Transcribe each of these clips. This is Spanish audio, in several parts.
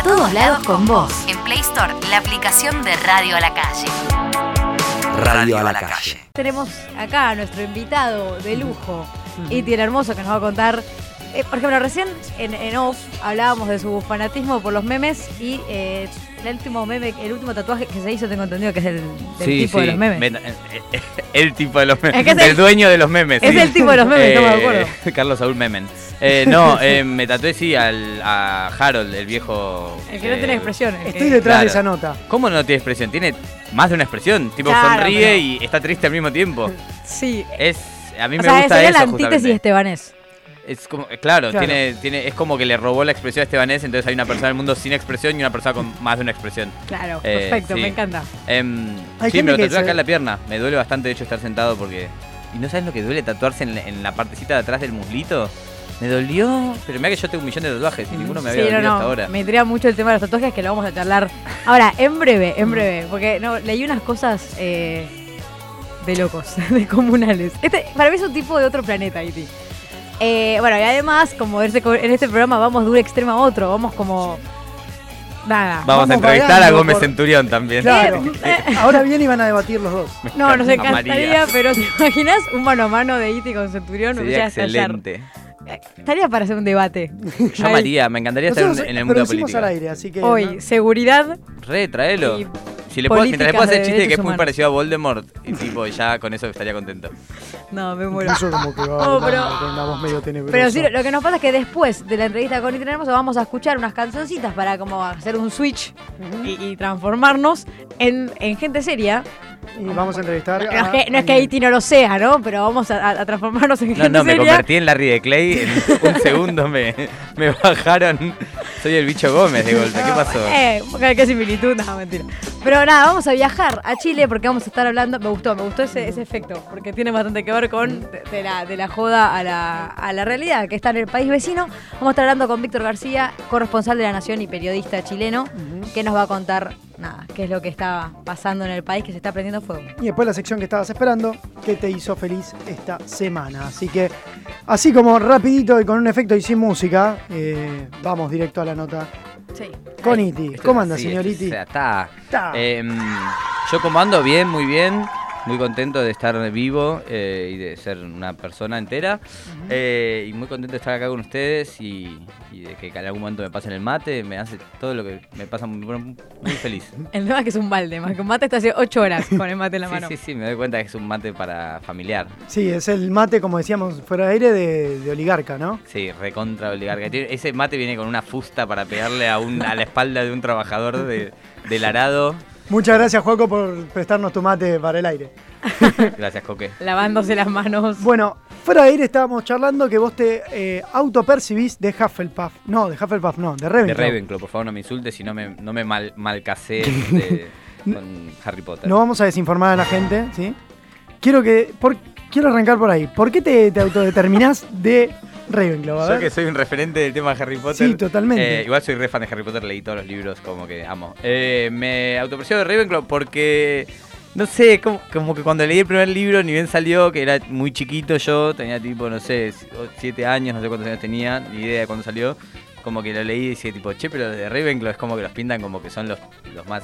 A todos lados con vos. En Play Store, la aplicación de Radio a la Calle. Radio a la calle. Tenemos acá a nuestro invitado de lujo, Iti el Hermoso, que nos va a contar. eh, por ejemplo, recién en, en off hablábamos de su fanatismo por los memes y eh, el último meme, el último tatuaje que se hizo, tengo entendido que es el del tipo de los memes. Eh, eh, el tipo de los memes. Es que es el, el- dueño de los memes. es sí. el tipo de los memes, estamos de acuerdo. Carlos Saúl Memen. Eh, no, eh, me tatué sí al, a Harold, el viejo. El que no tiene expresión. Estoy detrás Claro. de esa nota. ¿Cómo no tiene expresión? Tiene más de una expresión. Tipo, Claro, sonríe pero- y está triste al mismo tiempo. Sí. Es. A mí O me sea, gusta sería eso. la antítesis justamente. estebanés. Es como, claro, Claro. Tiene, tiene, es como que le robó la expresión a Estebanés, entonces hay una persona en el mundo sin expresión y una persona con más de una expresión. Claro, Eh, perfecto, sí. me encanta. Em, sí, me lo tatué acá en la pierna. Me duele bastante, de hecho, estar sentado porque. ¿Y no sabes lo que duele tatuarse en la, en la partecita de atrás del muslito? Me dolió, pero mira que yo tengo un millón de tatuajes y ninguno me había Sí, dolido no, hasta ahora. Me intriga mucho el tema de los tatuajes que lo vamos a charlar ahora, en breve, en breve, porque no, leí unas cosas eh, de locos, de comunales. Este, para mí es un tipo de otro planeta, Iti. Eh, bueno, y además, como este- en este programa vamos de un extremo a otro, vamos como... Nada. Vamos, a entrevistar a Gómez por- Centurión también. Claro. Ahora bien iban a debatir los dos. No, nos encantaría, pero ¿te imaginas un mano a mano de Iti con Centurión? Sería estallar. Estaría para hacer un debate. Yo amaría, me encantaría estar en, el mundo de la producimos al política. aire, así que. Hoy, ¿no? seguridad Re, traelo. y Si le puedo, mientras le puedo hacer chiste de que es muy parecido a Voldemort, y tipo, ya con eso estaría contento. No, me muero. Incluso como que va Oh, hablando pero- con una voz medio tenebrosa. Pero sí, lo que nos pasa es que después de la entrevista con Iti Hermoso vamos a escuchar unas cancioncitas para como hacer un switch y, y transformarnos en, en gente seria. Y vamos a entrevistar. No es a que, no es que alguien. Iti no lo sea, ¿no? Pero vamos a, transformarnos en No, gente no, me seria. convertí en Larry de Clay. En un segundo me, me bajaron. Soy el bicho Gómez de golpe. ¿Qué pasó? Eh, qué similitud, no, mentira. Pero nada, vamos a viajar a Chile porque vamos a estar hablando. Me gustó, me gustó ese, ese efecto, porque tiene bastante que ver con de, de la, de la joda a la, a la realidad, que está en el país vecino. Vamos a estar hablando con Víctor García, corresponsal de La Nación y periodista chileno, que nos va a contar, nada, qué es lo que está pasando en el país, que se está prendiendo fuego. Y después la sección que estabas esperando, que te hizo feliz esta semana. Así que, así como rapidito y con un efecto y sin música, eh, vamos directo a la nota Sí. con Iti. Esto ¿Cómo anda, señor esto- Iti? o sea, está. Está. Em, yo como ando bien, muy bien. Muy contento de estar vivo eh, y de ser una persona entera. Eh, y muy contento de estar acá con ustedes y, y de que en algún momento me pasen el mate. Me hace todo lo que me pasa muy, muy feliz. El tema es que es un balde, más que un mate está hace 8 horas con el mate en la Sí, mano. sí, sí, me doy cuenta que es un mate para familiar. Sí, es el mate, como decíamos fuera de aire, de, de oligarca, ¿no? Sí, recontra oligarca. Ese mate viene con una fusta para pegarle a, un, a la espalda de un trabajador de, del arado. Muchas gracias, Juaco, por prestarnos tu mate para el aire. Gracias, Coque. Lavándose las manos. Bueno, fuera de aire estábamos charlando que vos te eh, autopercibís de Hufflepuff. No, de Hufflepuff no, de De Ravenclaw. Ravenclaw, por favor, no me insultes si no me, no me mal, malcasé de- con Harry Potter. No vamos a desinformar a la gente, ¿sí? Quiero que. por- quiero arrancar por ahí. ¿Por qué te, te autodeterminás de Ravenclaw? Yo que soy un referente del tema de Harry Potter. Sí, totalmente. eh, igual soy re fan de Harry Potter, leí todos los libros, como que amo. Eh, me autopercibo de Ravenclaw porque, no sé, como, como que cuando leí el primer libro, ni bien salió, que era muy chiquito yo, tenía tipo, no sé, 7 años, no sé cuántos años tenía, ni idea de cuándo salió. Como que lo leí y decía tipo, che, pero de Ravenclaw es como que los pintan como que son los, los más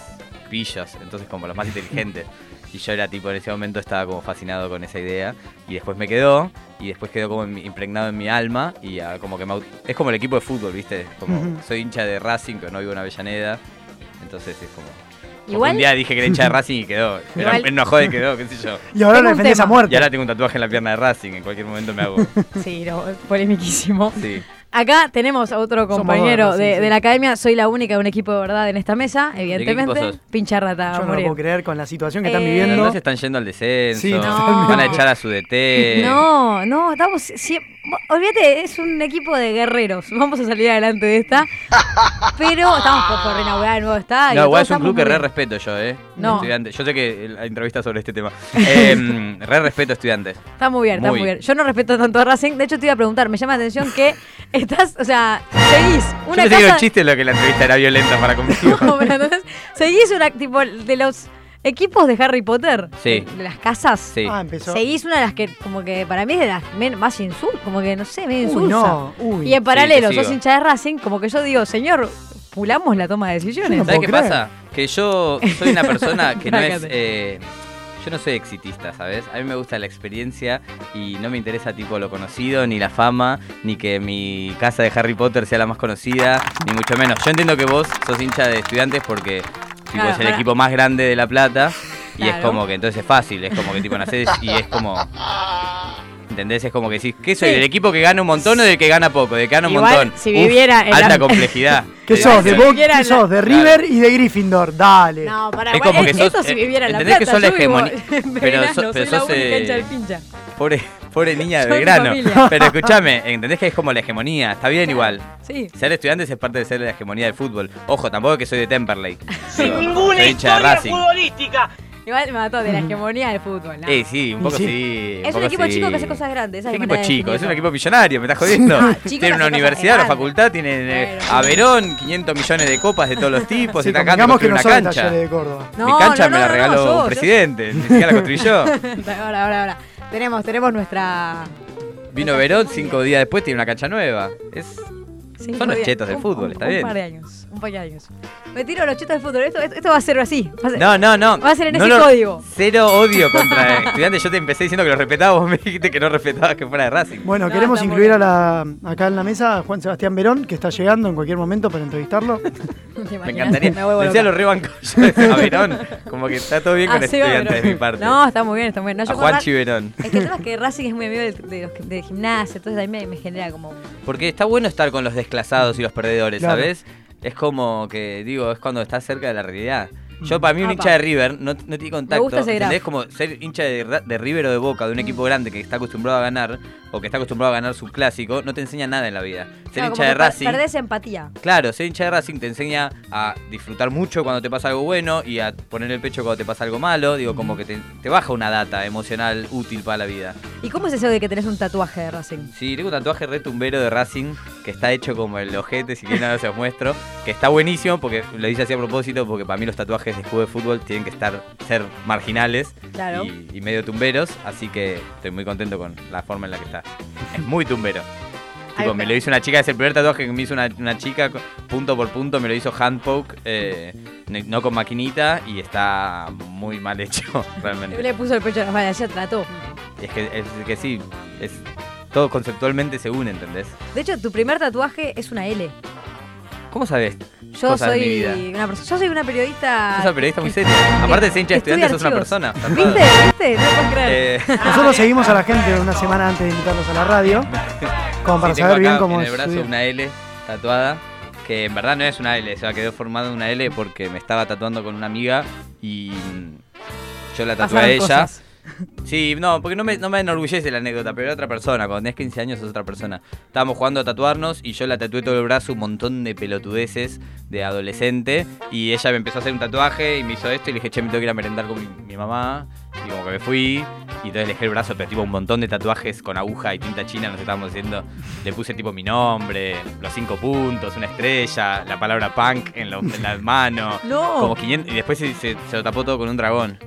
pillos, entonces como los más inteligentes. Y yo era tipo, en ese momento estaba como fascinado con esa idea. Y después me quedó, y después quedó como impregnado en mi alma. Y ah, como que me es como el equipo de fútbol, ¿viste? Como soy hincha de Racing, pero no vivo en Avellaneda. Entonces es como. Un día dije que era hincha de Racing y quedó. Era Igual- en una joda y quedó, qué sé yo. Y ahora lo defendés a muerte. Y ahora tengo un tatuaje en la pierna de Racing, en cualquier momento me hago. Sí, no, polemiquísimo. Sí. Acá tenemos a otro compañero dos, de, sí. de la academia. Soy la única de un equipo de verdad en esta mesa, evidentemente. Pincha rata, Yo no lo puedo creer con la situación que están Eh, viviendo. no se están yendo al descenso. Sí. Van a echar a su DT. No, no, estamos. sie- olvídate, es un equipo de guerreros. Vamos a salir adelante de esta. Pero estamos por, reinaugurar el nuevo estadio. No, igual es un club que re respeto yo, ¿eh? No. Estudiantes. Yo sé que la entrevista sobre este tema. Eh, re respeto a estudiantes. Está muy bien, está Muy. bien. Yo no respeto tanto a Racing. De hecho, te iba a preguntar, me llama la atención que estás, o sea, seguís Yo una pensé que era casa. un chiste lo que la entrevista era violenta para conmigo. No, pero entonces, seguís una tipo de los equipos de Harry Potter. Sí. De las casas. Sí. Ah, empezó. Seguís una de las que, como que para mí es de las men- más insul, como que no sé, medio Uy, insulsa. no. Uy. Y en paralelo, te sigo. sos hincha de Racing, como que yo digo, señor, manipulamos la toma de decisiones. No ¿Sabes puedo qué creer. pasa? Que yo soy una persona que no es. Eh, yo no soy exitista, ¿sabes? A mí me gusta la experiencia y no me interesa tipo lo conocido, ni la fama, ni que mi casa de Harry Potter sea la más conocida, ni mucho menos. Yo entiendo que vos sos hincha de estudiantes porque tipo, Claro, es el para- equipo más grande de La Plata y es como que entonces es fácil, es como que tipo nacés y es como... ¿Entendés? Es como que decís, ¿qué soy? Sí. ¿Del equipo que gana un montón o del que gana poco? ¿De que gana un Igual, montón? si viviera en alta la- complejidad. ¿Qué sos? ¿De, Si Bo- viviera ¿qué sos? De Claro. River y de Gryffindor. Dale. No, para Es como que sos- Eso si viviera en la entendés plata. que sos la hegemonía- pero sos- la única eh, hincha del pincha. Pobre, pobre niña de Belgrano. Pero escúchame, entendés que es como la hegemonía. Está bien igual. Sí. Ser estudiante es parte de ser la hegemonía del fútbol. Ojo, tampoco es que soy de Temperley. Sin Digo, ninguna historia futbolística. Igual me mató de la hegemonía del fútbol. ¿no? Eh, sí, un poco sí. sí. Es un equipo sí. chico que hace cosas grandes. esa ¿Qué es mi equipo chico? Es un equipo millonario, me estás jodiendo. Ah, chico que tiene hace una universidad, una facultad, tienen eh, a Verón, 500 millones de copas de todos los tipos. Sí, está acá, que una cancha. talleres de Córdoba. No, Mi cancha no, me la regaló un yo- presidente, ni siquiera la construí yo. Ahora, ahora, ahora. Tenemos, tenemos nuestra. Vino Verón, cinco días después tiene una cancha nueva. Es Son los chetos del un- fútbol, un- está un bien. par de años. Un par de años. Me tiro los chetos del fútbol. Esto, esto, esto va a ser así. Va a ser- No, no, no. Va a ser en No ese lo- código. Cero odio contra estudiantes. Yo te empecé diciendo que lo respetaba, vos me dijiste que no respetabas que fuera de Racing. Bueno, No, queremos incluir a la, acá en la mesa a Juan Sebastián Verón, que está llegando en cualquier momento para entrevistarlo. ¿Te Me encantaría. Me Decía loca. lo rebanco yo a Verón. Como que está todo bien con Ah, va, estudiantes de mi parte. No, está muy bien, está muy bien. No, a yo con Juanchi Ra- Verón. Es que el tema es que Racing es muy amigo de, de los que- de gimnasia, entonces a mí me, me genera como. Porque está bueno estar con los desclasados y los perdedores, Claro. ¿sabes? Es como que, digo, es cuando estás cerca de la realidad. Yo, para mí, un Apa. hincha de River no, no tiene contacto. gusta ese. Como ser hincha de, River o de Boca, de un equipo grande que está acostumbrado a ganar, o que está acostumbrado a ganar su clásico, no te enseña nada en la vida. Ser Claro, hincha de Racing. Perdés empatía. Claro, ser hincha de Racing te enseña a disfrutar mucho cuando te pasa algo bueno y a poner el pecho cuando te pasa algo malo. Digo, como que te, te baja una data emocional útil para la vida. ¿Y cómo es eso de que tenés un tatuaje de Racing? Sí, tengo un tatuaje retumbero de Racing que está hecho como el ojete, si quieren ahora se los muestro. Que está buenísimo porque lo hice así a propósito porque para mí los tatuajes de escudo de fútbol tienen que estar ser marginales Claro. y, y medio tumberos. Así que estoy muy contento con la forma en la que está. Es muy tumbero. Tipo, me lo hizo una chica, es el primer tatuaje que me hizo una, una chica, punto por punto, me lo hizo handpoke, eh, no con maquinita, y está muy mal hecho, realmente. Le puso el pecho a la espalda, ya trató. Es que, es que sí, es, todo conceptualmente se une, ¿entendés? De hecho, tu primer tatuaje es una L. ¿Cómo sabes? Yo cosas de mi soy vida? una yo soy una periodista. Sos una periodista muy seria. Aparte de ser hincha de estudiantes, sos una persona. ¿Viste? ¿Viste? No puedes creer. Eh, Nosotros seguimos a la gente una semana antes de invitarlos a la radio, como para sí, saber bien cómo en es. el brazo una L tatuada, que en verdad no es una L, o sea, quedó formada una L porque me estaba tatuando con una amiga y mm, yo la tatué a ella. cosas. Sí, no, porque no me, no me enorgullece la anécdota, pero era otra persona. Cuando tenés 15 años es otra persona. Estábamos jugando a tatuarnos y yo la tatué todo el brazo, un montón de pelotudeces de adolescente. Y ella me empezó a hacer un tatuaje y me hizo esto y le dije, che, me tengo que ir a merendar con mi, mi mamá. Y como que me fui y entonces le dejé el brazo, pero tipo un montón de tatuajes con aguja y tinta china, nos estábamos haciendo. Le puse tipo mi nombre, los cinco puntos, una estrella, la palabra punk en, lo- en la mano. No. Como 500, y después se, se- se lo tapó todo con un dragón.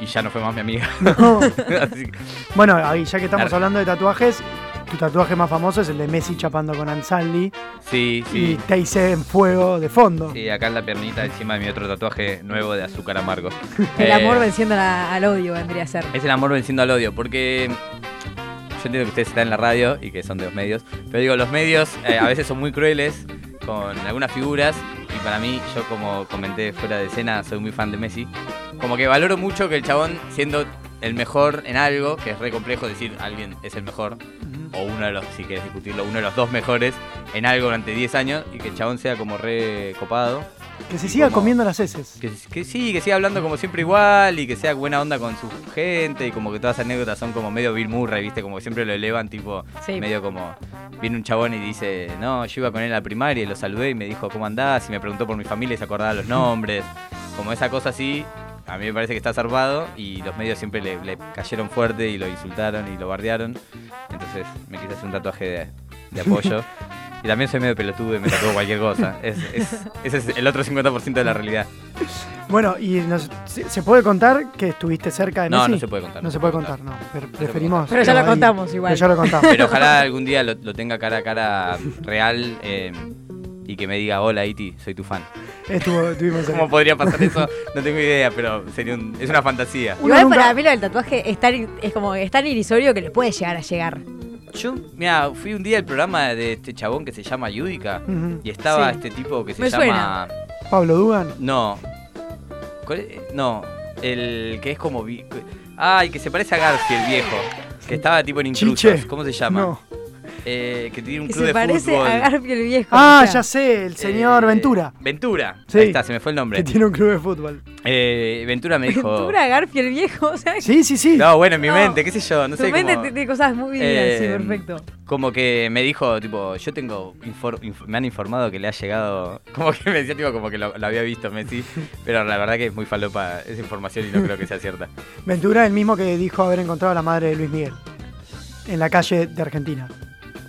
Y ya no fue más mi amiga. No. Así que- Bueno, ahí ya que estamos hablando de tatuajes, tu tatuaje más famoso es el de Messi chapando con Ansaldi sí, y sí. te hice en fuego de fondo. Sí, acá en la piernita encima de mi otro tatuaje nuevo de azúcar amargo. El Eh, amor venciendo la- al odio vendría a ser. Es el amor venciendo al odio, porque yo entiendo que ustedes están en la radio y que son de los medios, pero digo, los medios eh, a veces son muy crueles con algunas figuras y para mí, yo como comenté fuera de escena, soy muy fan de Messi, como que valoro mucho que el chabón siendo el mejor en algo, que es re complejo decir alguien es el mejor, o uno de los, si quieres discutirlo, uno de los dos mejores en algo durante 10 años y que el chabón sea como re copado. Que se siga como- comiendo las heces. Que, que sí, que siga hablando como siempre igual y que sea buena onda con su gente y como que todas las anécdotas son como medio Bill Murray, ¿viste? Como que siempre lo elevan, tipo, Sí. medio como. Viene un chabón y dice, no, yo iba con él a la primaria y lo saludé y me dijo, ¿cómo andás? Y me preguntó por mi familia y se acordaba los nombres. Como esa cosa así, a mí me parece que está zarpado y los medios siempre le, le cayeron fuerte y lo insultaron y lo bardearon. Entonces me quise hacer un tatuaje de, de apoyo. Y también soy medio pelotudo y me tatuo cualquier cosa. Es, es- ese es el otro 50% de la realidad. Bueno, y nos- ¿se, puede contar que estuviste cerca de No, Messi? no se puede contar. No se puede contar, no. Pero preferimos. Pero ya lo ahí. contamos igual. Pero ya lo contamos. Pero ojalá algún día lo, lo tenga cara a cara real. eh, y que me diga, hola Iti, soy tu fan. Estuvo. ¿Cómo podría pasar eso? No tengo idea, pero sería un- es una fantasía. Igual nunca- para mí lo del tatuaje es, tan- es como es tan irrisorio que le puede llegar a llegar. Yo, mira, fui un día al programa de este chabón que se llama Yudica y estaba Sí. este tipo que se Me llama... Pablo Dugan. No. ¿Cuál es? No, el que es como... Ay, que se parece a Garfield, viejo. Que estaba tipo en intrusos. Chiche. ¿Cómo se llama? No. Eh, que tiene un Que club se de parece fútbol. a Garfield viejo. Ah, o sea. ya sé, el señor Eh, Ventura. Ventura. Sí. Ahí está, se me fue el nombre. Que tiene un club de fútbol. Eh, Ventura me dijo... Ventura Garfield viejo, o sea, Sí, sí, sí. No, bueno, en mi No. mente, qué sé yo, no tu sé mente cómo- tiene cosas muy bien, sí, perfecto. Como que me dijo, tipo, yo tengo, infor- inf- me han informado que le ha llegado, como que me decía, tipo, como que lo, lo había visto Messi, pero la verdad que es muy falopa esa información y no creo que sea cierta. Ventura, el mismo que dijo haber encontrado a la madre de Luis Miguel. En la calle de Argentina.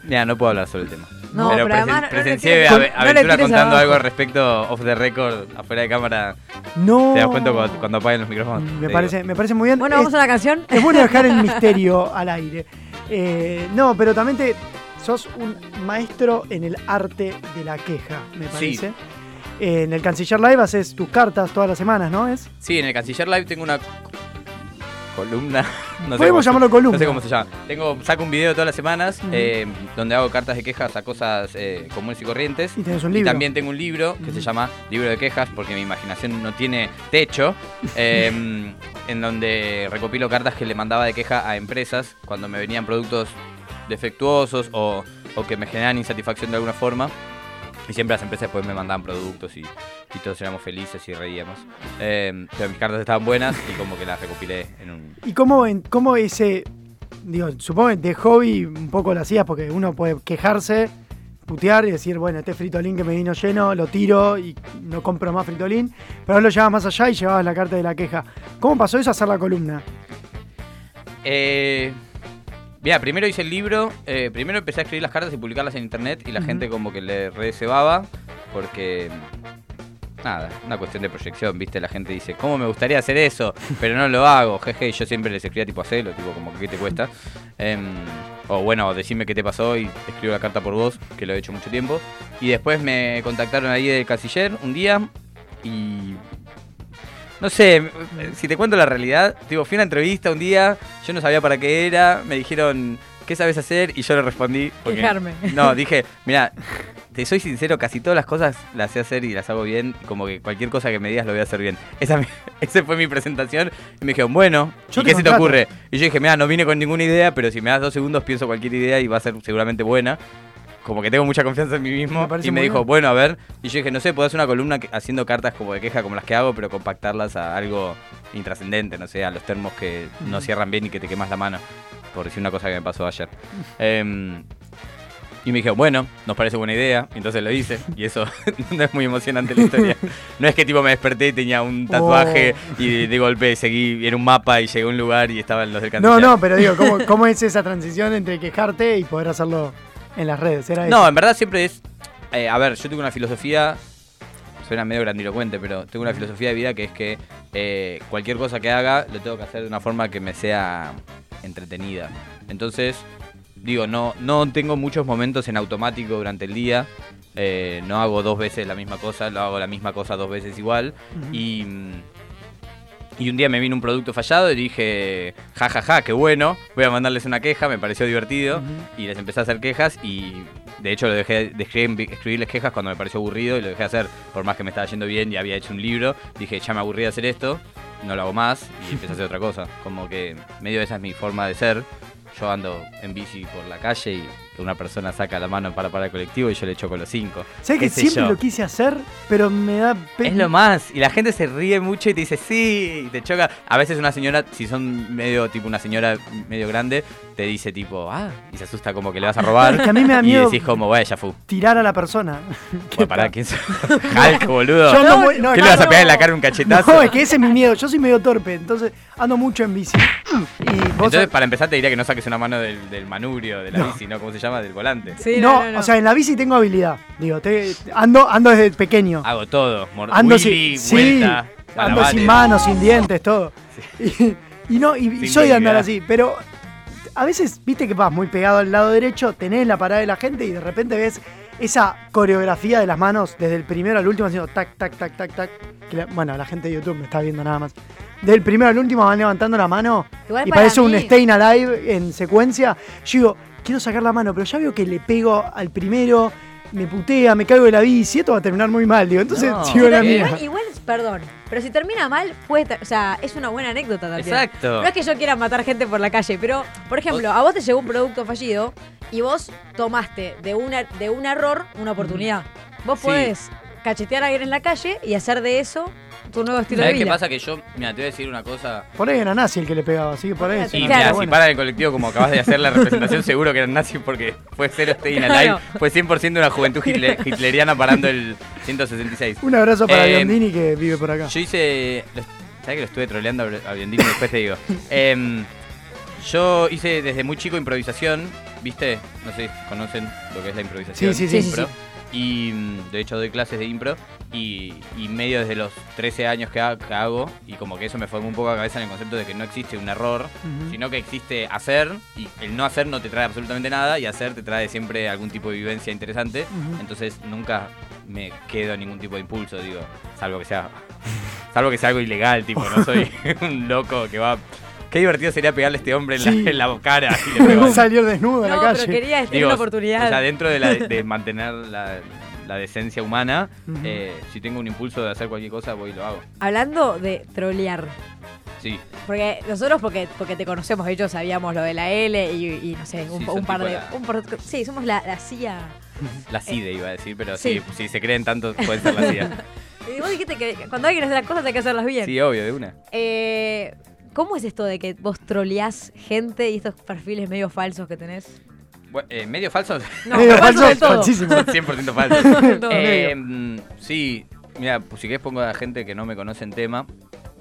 Mira, no puedo hablar sobre el tema. No, pero pero presen- presencié tires- a, no a le Ventura tires contando abajo. algo al respecto off the record, afuera de cámara. No. ¿Te das cuenta cuando, cuando apaguen los micrófonos? Me Te parece, me parece muy bien. Bueno, Es- vamos a la canción. Es bueno dejar el misterio al aire. Eh, no, pero también te, sos un maestro en el arte de la queja, me Sí. parece. Eh, en el Canciller Live haces tus cartas todas las semanas, ¿no? ¿Es? Sí, en el Canciller Live tengo una columna. No sé Podemos cómo se- llamarlo columna. No sé cómo se llama. Tengo, saco un video todas las semanas eh, donde hago cartas de quejas a cosas eh, comunes y corrientes. Y también tengo un libro que se llama Libro de Quejas porque mi imaginación no tiene techo, eh, en donde recopilo cartas que le mandaba de queja a empresas cuando me venían productos defectuosos o, o que me generan insatisfacción de alguna forma. Y siempre las empresas después me mandaban productos y, y todos éramos felices y reíamos. Eh, pero mis cartas estaban buenas y como que las recopilé en un... ¿Y cómo, en- cómo ese, digo, supongo que de hobby un poco lo hacías porque uno puede quejarse, putear y decir, bueno, este fritolín que me vino lleno, lo tiro y no compro más fritolín, pero vos lo llevabas más allá y llevabas la carta de la queja. ¿Cómo pasó eso a hacer la columna? Eh, mira, primero hice el libro, eh, primero empecé a escribir las cartas y publicarlas en internet y la gente como que le recebaba porque... Nada, una cuestión de proyección, ¿viste? La gente dice, ¿cómo me gustaría hacer eso? Pero no lo hago, jeje, yo siempre les escribía tipo hacelo, tipo como que qué te cuesta. Em, o bueno, decime qué te pasó y escribo la carta por vos, que lo he hecho mucho tiempo. Y después me contactaron ahí del casiller un día y no sé, si te cuento la realidad, tipo, fui a una entrevista un día, yo no sabía para qué era, me dijeron, ¿qué sabes hacer? Y yo le respondí. porque- Quejarme. No, dije, mira, te soy sincero, casi todas las cosas las sé hacer y las hago bien, y como que cualquier cosa que me digas lo voy a hacer bien. Esa, esa fue mi presentación y me dijeron, bueno, Yo ¿y qué se te ocurre? Y yo dije, mira, no vine con ninguna idea, pero si me das dos segundos pienso cualquier idea y va a ser seguramente buena. Como que tengo mucha confianza en mí mismo. Me y me dijo, bien. bueno, a ver. Y yo dije, no sé, puedo hacer una columna que- haciendo cartas como de queja como las que hago, pero compactarlas a algo intrascendente, no sé, a los termos que no cierran bien y que te quemas la mano. Por decir una cosa que me pasó ayer. Em, y me dijo, bueno, nos parece buena idea. Entonces lo hice. Y eso no es muy emocionante la historia. No es que tipo me desperté y tenía un tatuaje Oh. y de, golpe seguí, era un mapa y llegué a un lugar y estaban los del No, canciller. no, pero digo, ¿cómo, cómo es esa transición entre quejarte y poder hacerlo en las redes? ¿Era No, eso? en verdad siempre es. eh, a ver, yo tengo una filosofía. Suena medio grandilocuente, pero tengo una filosofía de vida que es que eh, cualquier cosa que haga lo tengo que hacer de una forma que me sea entretenida. Entonces, digo, no, no tengo muchos momentos en automático durante el día. eh, no hago dos veces la misma cosa, lo hago la misma cosa dos veces igual. Y, mm, y un día me vino un producto fallado y dije, ja, ja, ja, qué bueno, voy a mandarles una queja, me pareció divertido. Y les empecé a hacer quejas y de hecho lo dejé de escribir- escribirles quejas cuando me pareció aburrido y lo dejé hacer por más que me estaba yendo bien y había hecho un libro. Dije, ya me aburrí de hacer esto, no lo hago más y empecé a hacer otra cosa. Como que medio esa es mi forma de ser. Yo ando en bici por la calle y una persona saca la mano para parar el colectivo y yo le choco los cinco. Sé que siempre yo. lo quise hacer, pero me da pe- Es lo más. Y la gente se ríe mucho y te dice sí, y te choca. A veces una señora, si son medio tipo una señora medio grande, te dice tipo, ah, y se asusta como que le vas a robar. Es que a mí me da y miedo decís como, bueno, ya fue. tirar a la persona. Bueno, pará, ¿quién? Hulk, boludo. Yo ando muy- no, ¿Qué no, le vas a no. pegar en la cara un cachetazo? No, es que ese es mi miedo. Yo soy medio torpe, entonces ando mucho en bici. Y vos Entonces, para empezar, te diría que no saques una mano del, del manubrio de la No. bici, ¿no? ¿Cómo se llama? Del volante. Sí, no, no, no, o sea, en la bici tengo habilidad. Digo, te- ando, ando desde pequeño. Hago todo. Mor Ando Willy, sin, sí, ando sin manos, sin dientes, todo. Y, y no, y, Sin soy de andar así, pero a veces, viste que vas muy pegado al lado derecho, tenés la parada de la gente y de repente ves esa coreografía de las manos, desde el primero al último, haciendo tac, tac, tac, tac, tac. que la- bueno, la gente de YouTube me está viendo nada más. Del primero al último van levantando la mano Igual y parece un Stayin' Alive en secuencia. Yo digo, quiero sacar la mano, pero ya veo que le pego al primero, me putea, me caigo de la bici, esto va a terminar muy mal, digo. Entonces No. sigo la mía. igual, igual, perdón, pero si termina mal, puede ter- o sea, es una buena anécdota también. Exacto. No es que yo quiera matar gente por la calle, pero, por ejemplo, a vos te llegó un producto fallido y vos tomaste de, una, de un error una oportunidad. Vos Sí. podés cachetear a alguien en la calle y hacer de eso tu nuevo estilo de ¿Sabes qué pasa? Que yo, mira, te voy a decir una cosa. Por ahí era nazi el que le pegaba, así que por ahí. Claro. mira, si para el colectivo como acabas de hacer la representación, seguro que eran nazis porque fue cero Stayin' Alive. Claro. Fue 100% una juventud hitle- hitleriana parando el 166. Un abrazo para Eh, Biondini que vive por acá. Yo hice. ¿Sabes que lo estuve troleando a Biondini? Después te digo. Em, yo hice desde muy chico improvisación, ¿viste? No sé si conocen lo que es la improvisación. Sí, sí, sí. Sí. Y mm, de hecho doy clases de impro. Y, y medio desde los 13 años que, ha- que hago. Y como que eso me formó un poco la cabeza en el concepto de que no existe un error, sino que existe hacer. Y el no hacer no te trae absolutamente nada. Y hacer te trae siempre algún tipo de vivencia interesante. Entonces nunca me quedo en ningún tipo de impulso, digo, salvo que sea salvo que sea algo ilegal, tipo, no soy un loco que va Qué divertido sería pegarle a este hombre en, Sí. la, en la cara y le. Salir desnudo a la No, calle. pero quería tener Digo, una oportunidad. O sea, dentro de, la, de mantener la, la decencia humana, eh, si tengo un impulso de hacer cualquier cosa, voy y lo hago. Hablando de trolear. Sí. Porque nosotros, porque, porque te conocemos, hecho sabíamos lo de la L y, y no sé, un, Sí, un son par de. la- un par- sí, somos la, la CIA. La CIDE iba a decir, pero sí. si se creen tanto, pueden ser la CIA. Y vos dijiste que cuando que hacer las cosas hay que hacerlas bien. Sí, obvio, de una. Eh, ¿Cómo es esto de que vos troleás gente y estos perfiles medio falsos que tenés? Bueno, eh, ¿Medio falso? No, Medio falso falso, del todo. falsísimo. Son 100% falsos. Todo. Eh, sí, mira, pues si querés pongo a gente que no me conoce en tema.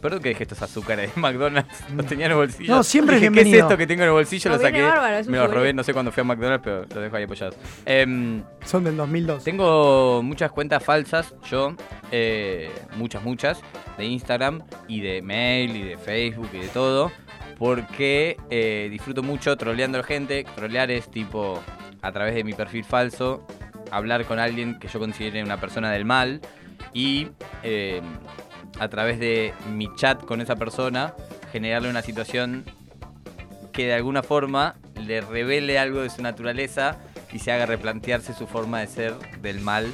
Perdón que dejé estos azúcares de McDonald's. Los tenía en el bolsillo. No, siempre es Dije, ¿Qué es bienvenido. esto que tengo en el bolsillo? No, lo saqué. bárbaro, es un me lo robé, no sé cuándo fui a McDonald's, pero los dejo ahí apoyados. Em, Son del 2002. tengo muchas cuentas falsas, yo, eh, muchas, muchas, de Instagram y de mail y de Facebook y de todo, porque eh, disfruto mucho troleando a gente. Trolear es tipo, a través de mi perfil falso, hablar con alguien que yo considere una persona del mal y eh, a través de mi chat con esa persona, generarle una situación que de alguna forma le revele algo de su naturaleza y se haga replantearse su forma de ser del mal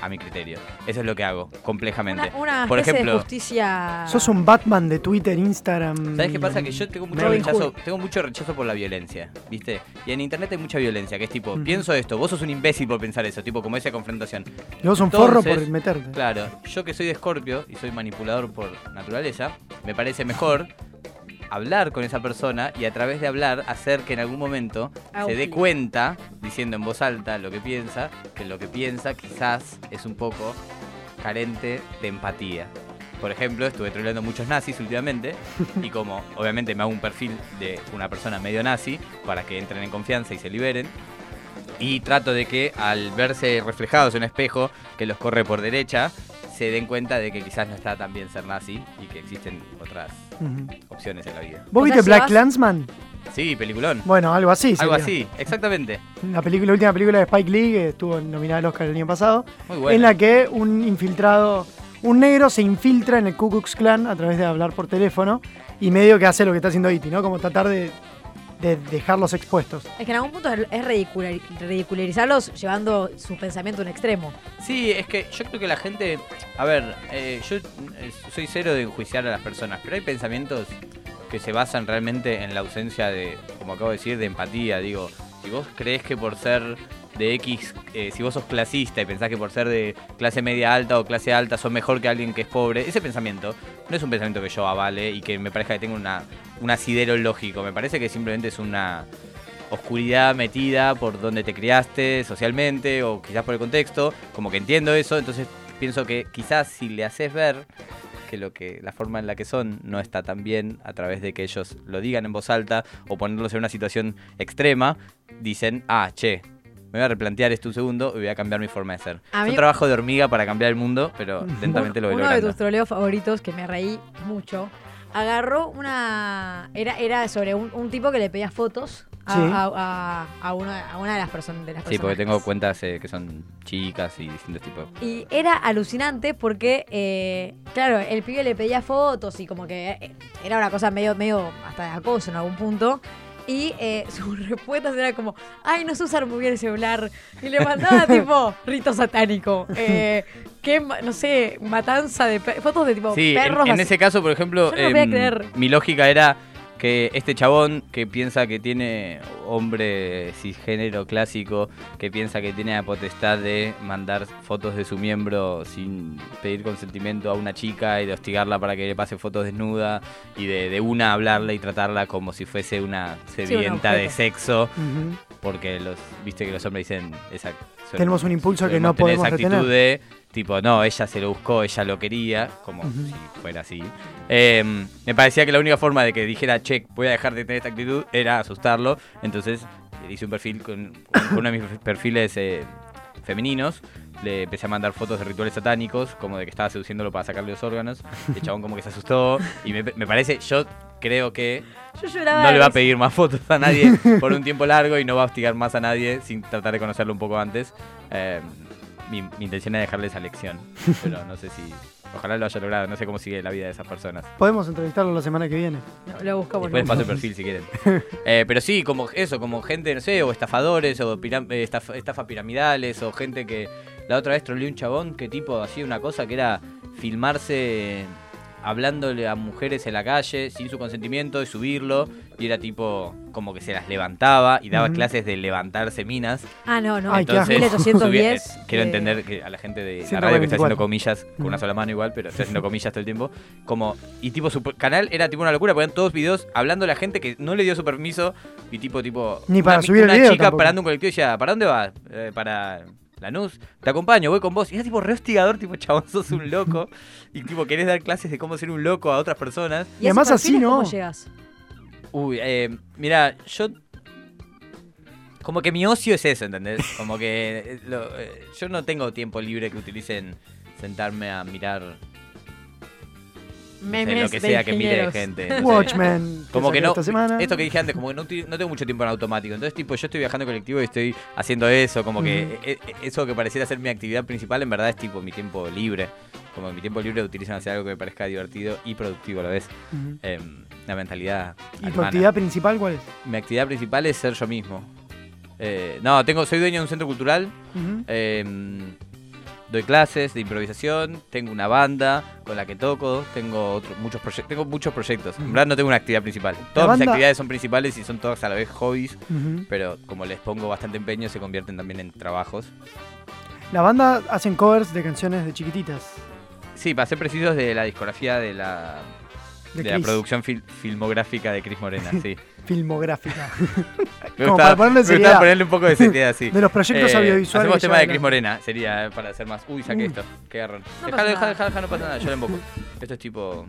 a mi criterio. Eso es lo que hago, complejamente. Una, una Por ejemplo, de justicia. Sos un Batman de Twitter, Instagram. ¿sabes qué pasa? Que yo tengo mucho Robin rechazo, Hood. tengo mucho rechazo por la violencia, ¿viste? Y en internet hay mucha violencia, que es tipo, pienso esto, vos sos un imbécil por pensar eso, tipo como esa confrontación. Y vos un forro por meterte. Claro, yo que soy de Escorpio y soy manipulador por naturaleza, me parece mejor hablar con esa persona y a través de hablar hacer que en algún momento se dé cuenta, diciendo en voz alta lo que piensa, que lo que piensa quizás es un poco carente de empatía. Por ejemplo, estuve troleando muchos nazis últimamente y como obviamente me hago un perfil de una persona medio nazi para que entren en confianza y se liberen, y trato de que al verse reflejados en un espejo que los corre por derecha, se den cuenta de que quizás no está tan bien ser nazi y que existen otras Opciones en la vida. ¿Vos viste Black Clansman? Sí, peliculón. Bueno, algo así. Algo sería. así, exactamente. La, película, la última película de Spike Lee, que estuvo nominada al Oscar el año pasado, Muy en bueno. la que un infiltrado, un negro se infiltra en el Ku Klux Klan a través de hablar por teléfono y medio que hace lo que está haciendo Iti, ¿no? Como tratar de, de dejarlos expuestos. Es que en algún punto es es ridicular- ridiculizarlos llevando su pensamiento a un extremo. Sí, es que yo creo que la gente. A ver, eh, yo eh, soy cero de enjuiciar a las personas, pero hay pensamientos que se basan realmente en la ausencia de, como acabo de decir, de empatía. Digo, si vos crees que por ser de X, eh, si vos sos clasista y pensás que por ser de clase media alta o clase alta sos mejor que alguien que es pobre, ese pensamiento no es un pensamiento que yo avale y que me parezca que tenga una, un asidero lógico. Me parece que simplemente es una oscuridad metida por donde te criaste socialmente o quizás por el contexto, como que entiendo eso, entonces pienso que quizás si le haces ver que lo que la forma en la que son no está tan bien a través de que ellos lo digan en voz alta o ponerlos en una situación extrema, dicen, "Ah, che, me voy a replantear esto un segundo y voy a cambiar mi forma de ser." A es mí- un trabajo de hormiga para cambiar el mundo, pero lentamente lo voy Uno de tus troleos favoritos, que me reí mucho, agarró una. Era, era sobre un, un tipo que le pedía fotos a, Sí. a- a- a una, a una de las personas de las Sí, porque tengo cuentas eh, que son chicas y distintos tipos. Y era alucinante porque, eh, claro, el pibe le pedía fotos y como que eh, era una cosa medio, medio hasta de acoso en algún punto. Y eh, sus respuestas eran como, ay, no sé usar muy bien el celular. Y le mandaba tipo rito satánico. Eh, qué, no sé, matanza de fotos de tipo Sí, en, perros. en así. ese caso, por ejemplo, Yo no voy a em, creer. mi lógica era que este chabón que piensa que tiene hombre cisgénero clásico, que piensa que tiene la potestad de mandar fotos de su miembro sin pedir consentimiento a una chica y de hostigarla para que le pase fotos desnuda y de, de una hablarle y tratarla como si fuese una sedienta de sexo. Porque los viste que los hombres dicen esa Tenemos un impulso que no podemos esa actitud retener. de tipo no ella se lo buscó ella lo quería como si fuera así Eh, me parecía que la única forma de que dijera che voy a dejar de tener esta actitud era asustarlo entonces hice un perfil con, con uno de mis perfiles eh, femeninos le empecé a mandar fotos de rituales satánicos, como de que estaba seduciéndolo para sacarle los órganos. El chabón como que se asustó. Y me, me parece, yo creo que Yo lloraba. no le va a pedir más fotos a nadie por un tiempo largo y no va a hostigar más a nadie sin tratar de conocerlo un poco antes. Eh, mi, mi intención es dejarle esa lección, pero no sé si... Ojalá lo haya logrado, no sé cómo sigue la vida de esas personas. Podemos entrevistarlo la semana que viene. No, lo buscamos. Después paso el perfil si quieren. Eh, pero sí, como eso, como gente, no sé, o estafadores, o piram- eh, estaf- estafas piramidales, o gente que la otra vez troleé un chabón que tipo hacía una cosa que era filmarse hablándole a mujeres en la calle sin su consentimiento y subirlo. Y era tipo como que se las levantaba y daba clases de levantarse minas. Ah, no, no. Ay, asco. 1810. subía- eh, quiero eh, entender que a la gente de la radio que está 144. haciendo comillas con una Mm. sola mano igual, pero está haciendo comillas todo el tiempo. Como, y tipo, su canal era tipo una locura, ponían todos videos hablando a la gente que no le dio su permiso. Y tipo, tipo. Ni para una, subir el una video chica tampoco. parando un colectivo y decía, ¿para dónde vas? "Eh, para. Lanús, te acompaño, voy con vos. Y era tipo re hostigador, tipo, chabón, sos un loco. y tipo, querés dar clases de cómo ser un loco a otras personas. ¿Y, Y además así, ¿no? ¿Cómo llegas? Uy, eh, mira, yo. Como que mi ocio es eso, ¿entendés? Como que eh, lo- eh, yo no tengo tiempo libre que utilicen sentarme a mirar Memes lo que de sea que mire gente. Watchmen. Como que no, Esta semana. esto que dije antes, como que no, tengo mucho tiempo en automático. Entonces, tipo, yo estoy viajando en colectivo y estoy haciendo eso. Como que eh, eh, eso que pareciera ser mi actividad principal, en verdad es tipo mi tiempo libre. Como que mi tiempo libre lo utilizan hacer algo que me parezca divertido y productivo a la vez. Em, la mentalidad. ¿Y tu actividad principal cuál es? Mi actividad principal es ser yo mismo. Eh, no, tengo, soy dueño de un centro cultural. Eh, doy clases de improvisación. Tengo una banda con la que toco. Tengo otros muchos proyectos. Tengo muchos proyectos. En verdad no tengo una actividad principal. Todas mis actividades son principales y son todas a la vez hobbies. Pero como les pongo bastante empeño, se convierten también en trabajos. La banda hacen covers de canciones de chiquititas. Sí, para ser precisos, de la discografía de la, De de la Chris. producción fil- filmográfica de Cris Morena. Sí. Filmográfica. Me Como gustaba, para ponerle me gustaba seriedad. ponerle un poco de seriedad, sí. De los proyectos Eh, audiovisuales. Hacemos tema de Cris Morena, sería eh, para hacer más. Uy, saqué esto. Qué garrón. No Dejalo, dejalo, no pasa nada, yo lo emboco. Esto es tipo.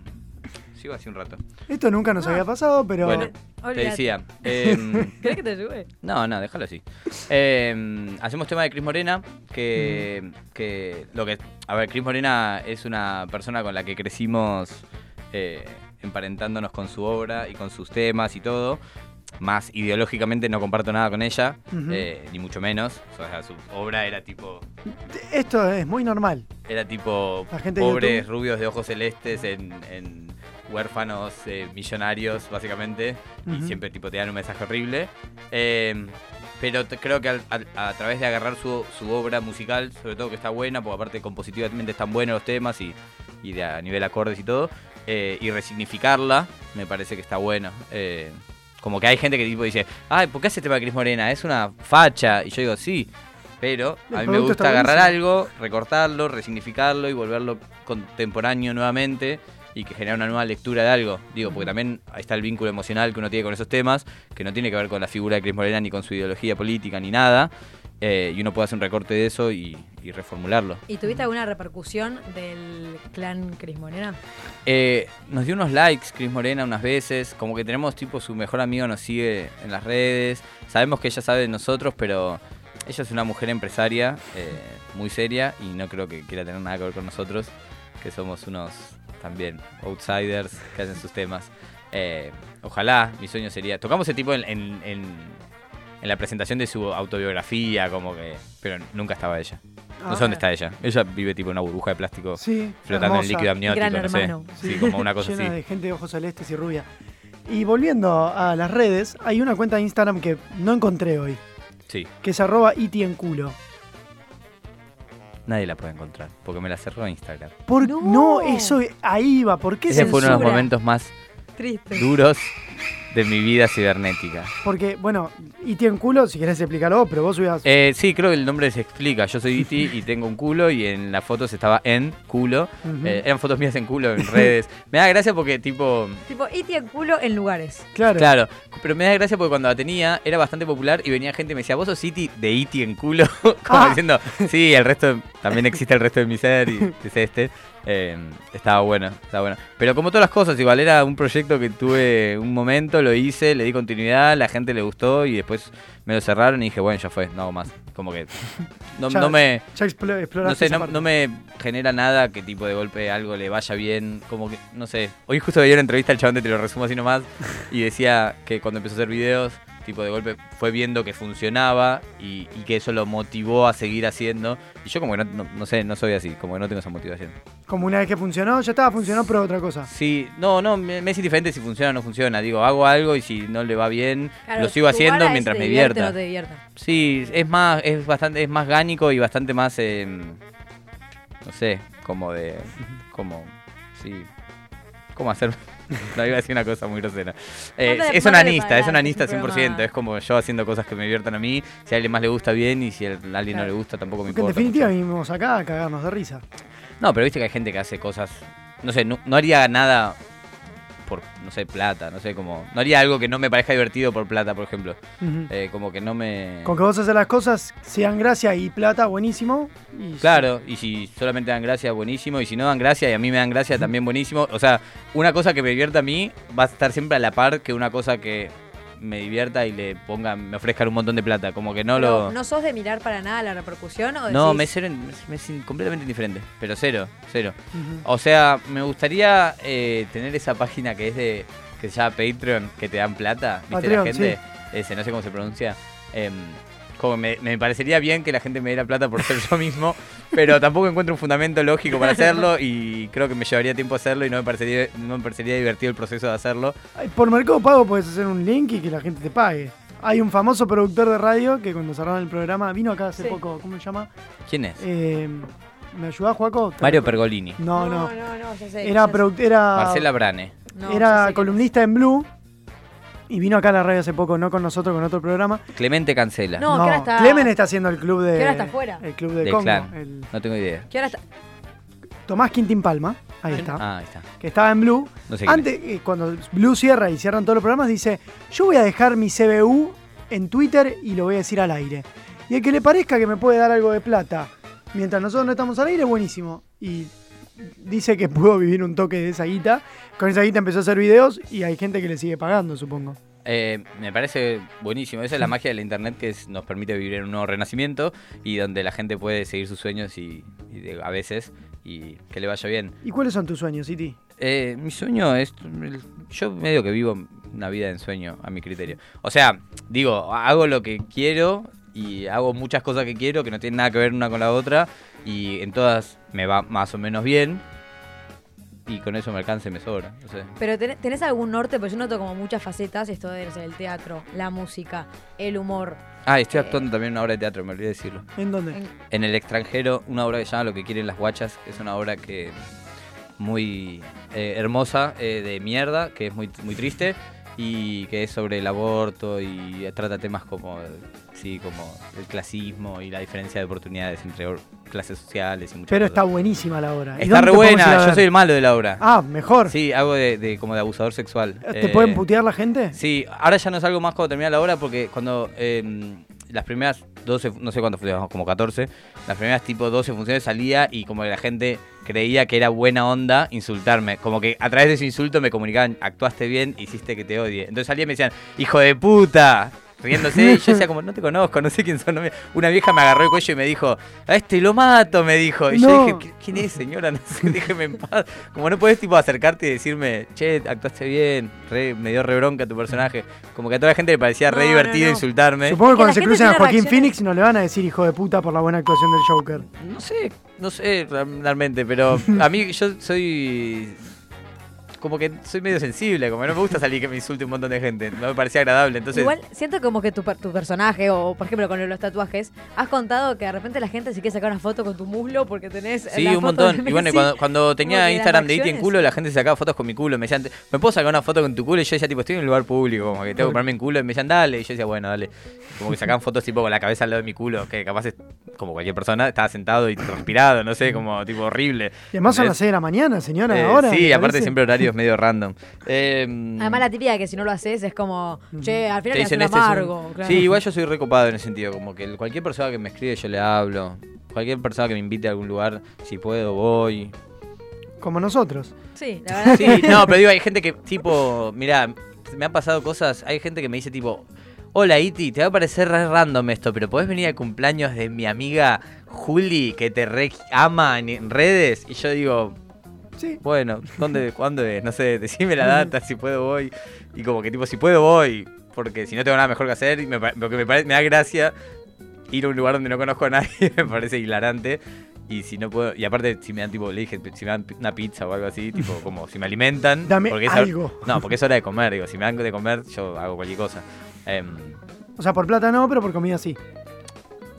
Sigo así un rato. Esto nunca nos había pasado, pero. Bueno, te decía. em, ¿Querés que te ayude? no, no, déjalo así. Em, hacemos tema de Cris Morena, que, que lo que. A ver, Cris Morena es una persona con la que crecimos eh, emparentándonos con su obra y con sus temas y todo. Más ideológicamente no comparto nada con ella, eh, ni mucho menos. O sea, su obra era tipo Esto es muy normal. Era tipo La gente pobres rubios de ojos celestes en, en huérfanos eh, millonarios, básicamente. Y siempre tipo te dan un mensaje horrible. Eh, pero creo que al- a través de agarrar su, su obra musical, sobre todo que está buena, porque aparte compositivamente están buenos los temas y, y de a nivel acordes y todo, eh, y resignificarla, me parece que está bueno. Eh, como que hay gente que tipo dice, ay, ¿por qué hace tema de Cris Morena? Es una facha. Y yo digo, sí, pero a mí me gusta agarrar algo, recortarlo, resignificarlo y volverlo contemporáneo nuevamente y que genera una nueva lectura de algo. Digo, porque también ahí está el vínculo emocional que uno tiene con esos temas, que no tiene que ver con la figura de Cris Morena ni con su ideología política ni nada. Eh, y uno puede hacer un recorte de eso y, y reformularlo. ¿Y tuviste alguna repercusión del clan Cris Morena? Eh, nos dio unos likes Cris Morena unas veces, como que tenemos tipo su mejor amigo nos sigue en las redes, sabemos que ella sabe de nosotros, pero ella es una mujer empresaria eh, muy seria y no creo que quiera tener nada que ver con nosotros, que somos unos también. Outsiders que hacen sus temas. Eh, ojalá, mi sueño sería. Tocamos ese tipo en, en- en- en la presentación de su autobiografía, como que. Pero nunca estaba ella. No sé Ah. dónde está ella. Ella vive tipo en una burbuja de plástico Sí, flotando en líquido amniótico, Gran no sé. hermano. Sí, como una cosa llena así. de gente de ojos celestes y rubia. Y volviendo a las redes, hay una cuenta de Instagram que no encontré hoy, Sí, que es arroba iti en culo. nadie la puede encontrar, porque me la cerró Instagram. Por, No. no. eso ahí va. ¿Por qué Ese fue uno de los censura. momentos más Triste. duros de mi vida cibernética. Porque, bueno, iti en culo, si querés explicarlo, pero vos subías. Eh, sí, creo que el nombre se explica. Yo soy Iti y tengo un culo y en las fotos estaba en culo. Eh, eran fotos mías en culo en redes. me da gracia porque tipo... Tipo, y tiene culo en lugares. claro. Claro, pero me da gracia porque cuando la tenía era bastante popular y venía gente y me decía, vos sos Iti de Iti en culo. Como Ah. diciendo, sí, el resto, también existe el resto de mi ser y es este. Eh, estaba bueno, estaba bueno. Pero como todas las cosas, igual era un proyecto que tuve un momento, lo hice, le di continuidad, la gente le gustó y después me lo cerraron y dije, bueno, ya fue, no hago más. Como que no, Ya- no me... Ya No sé, no me genera nada que tipo de golpe algo le vaya bien, como que, no sé. Hoy justo veía una entrevista al chabón de Te lo resumo así nomás y decía que cuando empezó a hacer videos, tipo de golpe fue viendo que funcionaba y, y que eso lo motivó a seguir haciendo. Y yo como que no, no- no sé, no soy así, como que no tengo esa motivación. Como una vez que funcionó, ya estaba, funcionó, pero otra cosa. Sí, no, no, me, me es indiferente si funciona o no funciona. Digo, hago algo y si no le va bien, Claro, lo sigo haciendo mientras te me divierta. no te divierta. Sí, es más, es bastante, es más gánico y bastante más, eh, no sé, como de, como, sí, cómo hacer, no iba a decir una cosa muy grosera. Eh, Mándale- es mándale onanista, es onanista adelante, es un 100%, programa. es como yo haciendo cosas que me diviertan a mí, si a alguien más le gusta bien y si a alguien no le gusta tampoco me Porque en importa. definitiva mucho. vinimos acá a cagarnos de risa. No, pero viste que hay gente que hace cosas, no sé, no, no haría nada por, no sé, plata, no sé, como, no haría algo que no me parezca divertido por plata, por ejemplo. Eh, como que no me... Con que vos haces las cosas, sean gracia y plata, buenísimo. y- Claro, y si solamente dan gracia, buenísimo. Y si no dan gracia y a mí me dan gracia, también buenísimo. O sea, una cosa que me divierta a mí va a estar siempre a la par que una cosa que me divierta y le pongan, me ofrezcan un montón de plata. Como que no Pero, lo. ¿No sos de mirar para nada la repercusión? ¿o No, me es, cero- me es completamente indiferente. Pero cero, cero. O sea, me gustaría eh, tener esa página que es de. que se llama Patreon, que te dan plata. ¿Viste Patreon, la gente? Ese, no sé cómo se pronuncia. Em, como me, me parecería bien que la gente me diera plata por ser yo mismo, pero tampoco encuentro un fundamento lógico para hacerlo y creo que me llevaría tiempo hacerlo y no me parecería, no me parecería divertido el proceso de hacerlo. Por Mercado Pago puedes hacer un link y que la gente te pague. Hay un famoso productor de radio que cuando cerraron el programa vino acá hace Sí. poco, ¿cómo se llama? ¿Quién es? Eh, ¿Me ayudás, Juaco? ¿Te Mario? Pergolini. No, no. no, no, ya sé, Era, ya sé. era, Marcela Brane. No, era columnista en Blue y vino acá a la radio hace poco, no con nosotros, con otro programa. Clemente Cancela. No, ahora está- Clemen está haciendo el club de. que ahora está afuera. El club de Del Congo. clan. el- No tengo idea. ¿Qué hora está? Tomás Quintín Palma, ahí está. Ah, ahí está. Que estaba en Blue. No sé Antes, eh, cuando Blue cierra y cierran todos los programas, dice: Yo voy a dejar mi CBU en Twitter y lo voy a decir al aire. Y el que le parezca que me puede dar algo de plata mientras nosotros no estamos al aire, buenísimo. Y dice que pudo vivir un toque de esa guita. Con esa guita empezó a hacer videos y hay gente que le sigue pagando, supongo. Eh, me parece buenísimo. Esa es la magia de la internet que es- nos permite vivir en un nuevo renacimiento y donde la gente puede seguir sus sueños y, y de- a veces y que le vaya bien. ¿Y cuáles son tus sueños, Iti? Eh, mi sueño es. Yo medio que vivo una vida de ensueño, a mi criterio. O sea, digo, hago lo que quiero y hago muchas cosas que quiero que no tienen nada que ver una con la otra y en todas me va más o menos bien y con eso me alcanza y me sobra. No sé. Pero ¿tenés, tenés algún norte? Porque yo noto como muchas facetas, esto de el teatro, la música, el humor. Ah, estoy actuando también en una obra de teatro, me olvidé decirlo. ¿En dónde? En- En el extranjero, una obra que se llama Lo que quieren las guachas, que es una obra que muy eh, hermosa, eh, de mierda, que es muy, muy triste y que es sobre el aborto y trata temas como, sí, como el clasismo y la diferencia de oportunidades entre clases sociales y muchas Pero cosas. está buenísima la obra. ¿Y Está re buena, yo soy el malo de la obra. Ah, mejor. Sí, hago de, de- como de abusador sexual. ¿Te Eh, pueden putear la gente? Sí, ahora ya no salgo más cuando termina la obra porque cuando eh, las primeras 12, no sé cuántas funciones, como 14, las primeras tipo 12 funciones salía y como que la gente creía que era buena onda insultarme. Como que a través de ese insulto me comunicaban, actuaste bien, hiciste que te odie. Entonces salía y me decían, hijo de puta. Riéndose. Y yo decía como, no te conozco, no sé quién son. Una vieja me agarró el cuello y me dijo, a este lo mato, me dijo. Y No. yo dije, "¿Qui- ¿quién es, señora? No sé, déjeme en paz. Como no podés tipo acercarte y decirme, che, actuaste bien, re- me dio re bronca tu personaje. Como que a toda la gente le parecía re No, divertido no, no. insultarme. Supongo que Que cuando se crucen a Joaquín reacciones- Phoenix no le van a decir hijo de puta por la buena actuación del Joker. No sé, no sé realmente, pero a mí yo soy como que soy medio sensible, como que no me gusta salir que me insulte un montón de gente, no me parecía agradable, entonces Igual siento como que tu, tu personaje, o por ejemplo con los tatuajes, has contado que de repente la gente se quiere sacar una foto con tu muslo porque tenés. Sí, la un foto montón. de Y bueno, cuando, tenía Instagram de Iti en culo, la gente se sacaba fotos con mi culo. Me decían, ¿me puedo sacar una foto con tu culo? Y yo decía, tipo, estoy en un lugar público, como que tengo que ponerme en culo. Y me decían, dale. Y yo decía, bueno, dale. Como que sacaban fotos tipo con la cabeza al lado de mi culo, que capaz es como cualquier persona, estaba sentado y transpirado, no sé, como tipo horrible. Y además son las 6 de la mañana, señora, Eh, ahora. sí, ¿me aparte parece? siempre medio random. Eh, Además, la típica que si no lo haces es como, che, al final te es dicen este es un- amargo. claro. Sí, igual yo soy recopado en ese sentido, como que cualquier persona que me escribe yo le hablo. Cualquier persona que me invite a algún lugar, si puedo, voy. Como nosotros. Sí, la verdad. Sí, no, pero digo, hay gente que, tipo, mira, me han pasado cosas, hay gente que me dice, tipo, hola Iti, te va a parecer re random esto, pero podés venir al cumpleaños de mi amiga Juli, que te re ama en redes, y yo digo, Sí. bueno, ¿dónde, cuándo es? No sé, decime la data, si puedo voy, y como que, tipo, si puedo voy, porque si no tengo nada mejor que hacer, y me, porque me, pare- me da gracia ir a un lugar donde no conozco a nadie, me parece hilarante. Y si no puedo, y aparte si me dan tipo, le dije, si me dan una pizza o algo así, tipo como si me alimentan. Dame porque es hor- algo. no, porque es hora de comer, digo, si me dan de comer, yo hago cualquier cosa. Em, O sea, por plata no, pero por comida sí.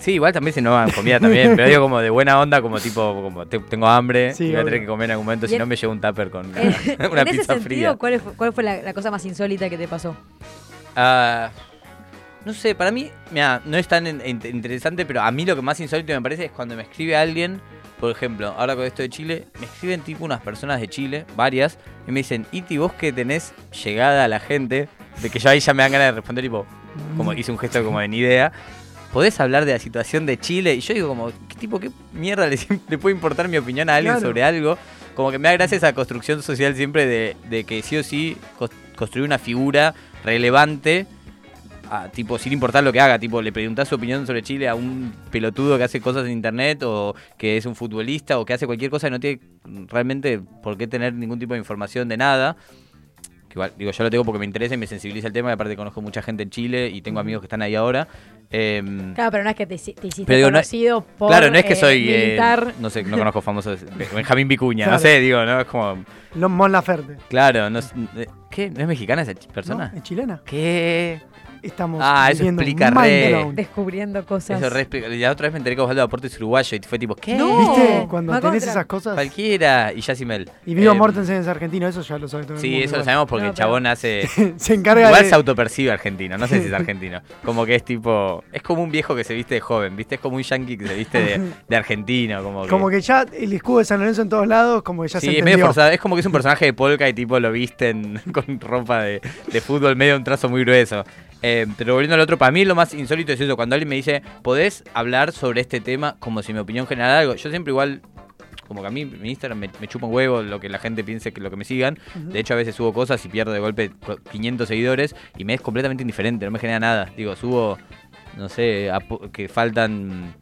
Sí, igual también si no dan comida también, pero digo como de buena onda, como tipo, como te- tengo hambre, Sí, voy a tener que comer en algún momento, si no me llevo un tupper con Eh, una en ese pizza sentido, fría. ¿cuál, fue- cuál fue la, la cosa más insólita que te pasó? Ah, no sé, para mí, mira, no es tan in- in- interesante, pero a mí lo que más insólito me parece es cuando me escribe alguien, por ejemplo, ahora con esto de Chile, me escriben tipo unas personas de Chile, varias, y me dicen, Iti, vos que tenés llegada a la gente, de que yo ahí ya me dan ganas de responder, tipo, como hice un gesto como de ni idea. ¿Podés hablar de la situación de Chile? Y yo digo como, ¿qué tipo, qué mierda le, le puede importar mi opinión a alguien Claro. sobre algo? Como que me da gracia esa construcción social siempre de, de que sí o sí construir una figura relevante, a, tipo, sin importar lo que haga. Tipo, le preguntás su opinión sobre Chile a un pelotudo que hace cosas en internet o que es un futbolista o que hace cualquier cosa y no tiene realmente por qué tener ningún tipo de información de nada. Que igual, digo, yo lo tengo porque me interesa y me sensibiliza el tema. Y aparte conozco mucha gente en Chile y tengo amigos que están ahí ahora. Em, Claro, pero no es que te, te hiciste Pero digo, no- conocido por. claro, no es que eh, soy. eh, militar. no sé, no conozco famosos. Benjamín Vicuña, no sé, digo, ¿no? Es como. Lo- Mon Laferte. Claro, no, es- eh, ¿qué? ¿No es mexicana esa persona? ¿No? ¿Es chilena? ¿Qué? Estamos Ah, eso explica re. Descubriendo cosas. Eso re explica- La otra vez me enteré que Osvaldo Aporte es uruguayo y fue tipo, ¿qué? No. ¿Viste? Cuando tenés esas cosas. Cualquiera. Y Yacimel. Y Vigo Eh, Mortensen es argentino, eso ya lo sabe todo el Sí, mundo eso lo sabemos porque No, el chabón hace. Se encarga Igual de... se autopercibe argentino, no sé si es argentino. Como que es tipo. Es como un viejo que se viste de joven, ¿viste? Es como un yankee que se viste de, de argentino. Como que, Como que ya el escudo de San Lorenzo en todos lados, como que ya sí, se es entendió. medio forzado. Es como que es un personaje de polka y tipo lo visten con ropa de, de fútbol, medio un trazo muy grueso. Eh, pero volviendo al otro, para mí lo más insólito es eso, cuando alguien me dice, ¿podés hablar sobre este tema como si mi opinión generara algo? Yo siempre igual, como que a mí mi Instagram me, me chupa un huevo lo que la gente piense que lo que me sigan. De hecho, a veces subo cosas y pierdo de golpe cu- 500 seguidores y me es completamente indiferente, no me genera nada. Digo, subo, no sé, que faltan...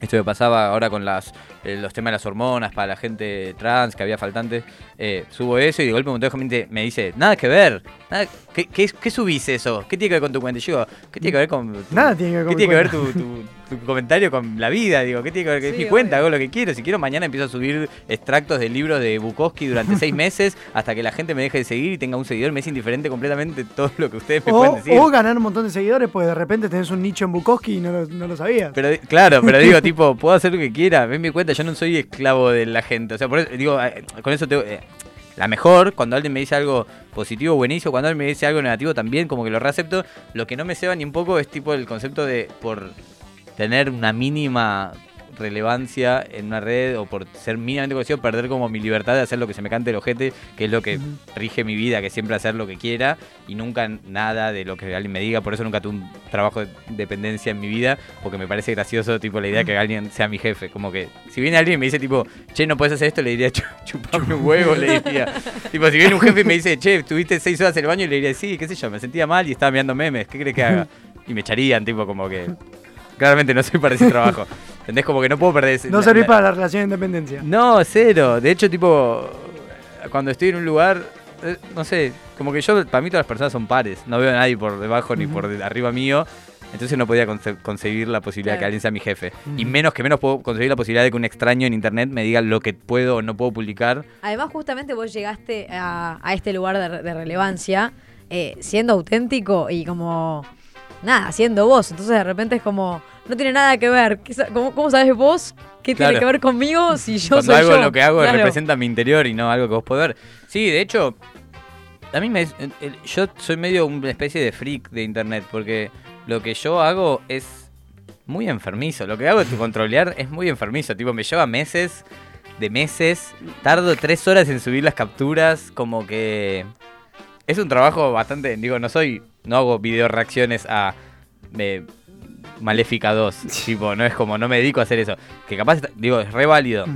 Esto que pasaba ahora con las, eh, los temas de las hormonas para la gente trans, que había faltantes. eh, subo eso y de golpe un montón de gente me dice, nada que ver. Nada, ¿qué, qué, qué subís eso? ¿Qué tiene que ver con tu cuenta? Y yo ¿qué tiene que ver con... tu- Nada tiene que ver con ¿Qué tiene que ver tu- tu comentario con la vida? Digo, ¿qué tiene que ver? Que es Sí, mi cuenta, hago lo que quiero. Si quiero, mañana empiezo a subir extractos de libros de Bukowski durante seis meses hasta que la gente me deje de seguir y tenga un seguidor. Me es indiferente completamente todo lo que ustedes me pueden decir. o ganar un montón de seguidores, pues de repente tenés un nicho en Bukowski y no lo, no lo sabías. Pero claro, pero digo, tipo, puedo hacer lo que quiera, ven mi cuenta, yo no soy esclavo de la gente. O sea, por eso, digo, eh, con eso tengo. eh, la mejor, cuando alguien me dice algo positivo, buenísimo, cuando alguien me dice algo negativo también, como que lo reacepto. Lo que no me ceba ni un poco es tipo el concepto de por tener una mínima relevancia en una red o por ser mínimamente conocido, perder como mi libertad de hacer lo que se me cante el ojete, que es lo que rige mi vida, que siempre hacer lo que quiera y nunca nada de lo que alguien me diga. Por eso nunca tuve un trabajo de dependencia en mi vida, porque me parece gracioso tipo la idea que alguien sea mi jefe. Como que si viene alguien y me dice tipo, che, no puedes hacer esto, le diría, "Chu- chupame un huevo, le diría. tipo, si viene un jefe y me dice, che, estuviste seis horas en el baño, le diría, sí, qué sé yo, me sentía mal y estaba mirando memes, ¿qué crees que haga? y me echarían, tipo, como que. Claramente no soy para ese trabajo. ¿Entendés? Como que no puedo perder ese. No servís para la relación de independencia. No, cero. De hecho, tipo, cuando estoy en un lugar, eh, no sé, como que yo, para mí todas las personas son pares. No veo a nadie por debajo ni por de- arriba mío. Entonces no podía conce- concebir la posibilidad de que alguien sea mi jefe. Y menos que menos puedo conseguir la posibilidad de que un extraño en internet me diga lo que puedo o no puedo publicar. Además, justamente vos llegaste a, a este lugar de, de relevancia eh, siendo auténtico y como, nada, siendo vos. Entonces, de repente es como, no tiene nada que ver. ¿Qué sa- ¿Cómo, cómo sabes vos qué Claro. tiene que ver conmigo si yo Cuando soy algo yo? lo que hago Claro. representa mi interior y no algo que vos podés ver. Sí, de hecho, a mí me yo soy medio una especie de freak de internet porque lo que yo hago es muy enfermizo. Lo que hago de controlear es muy enfermizo. Tipo, me lleva meses de meses. Tardo tres horas en subir las capturas. Como que es un trabajo bastante. Digo, no soy. No hago video reacciones a. eh, Maléfica 2. tipo, no es como, no me dedico a hacer eso. Que capaz, digo, es re válido.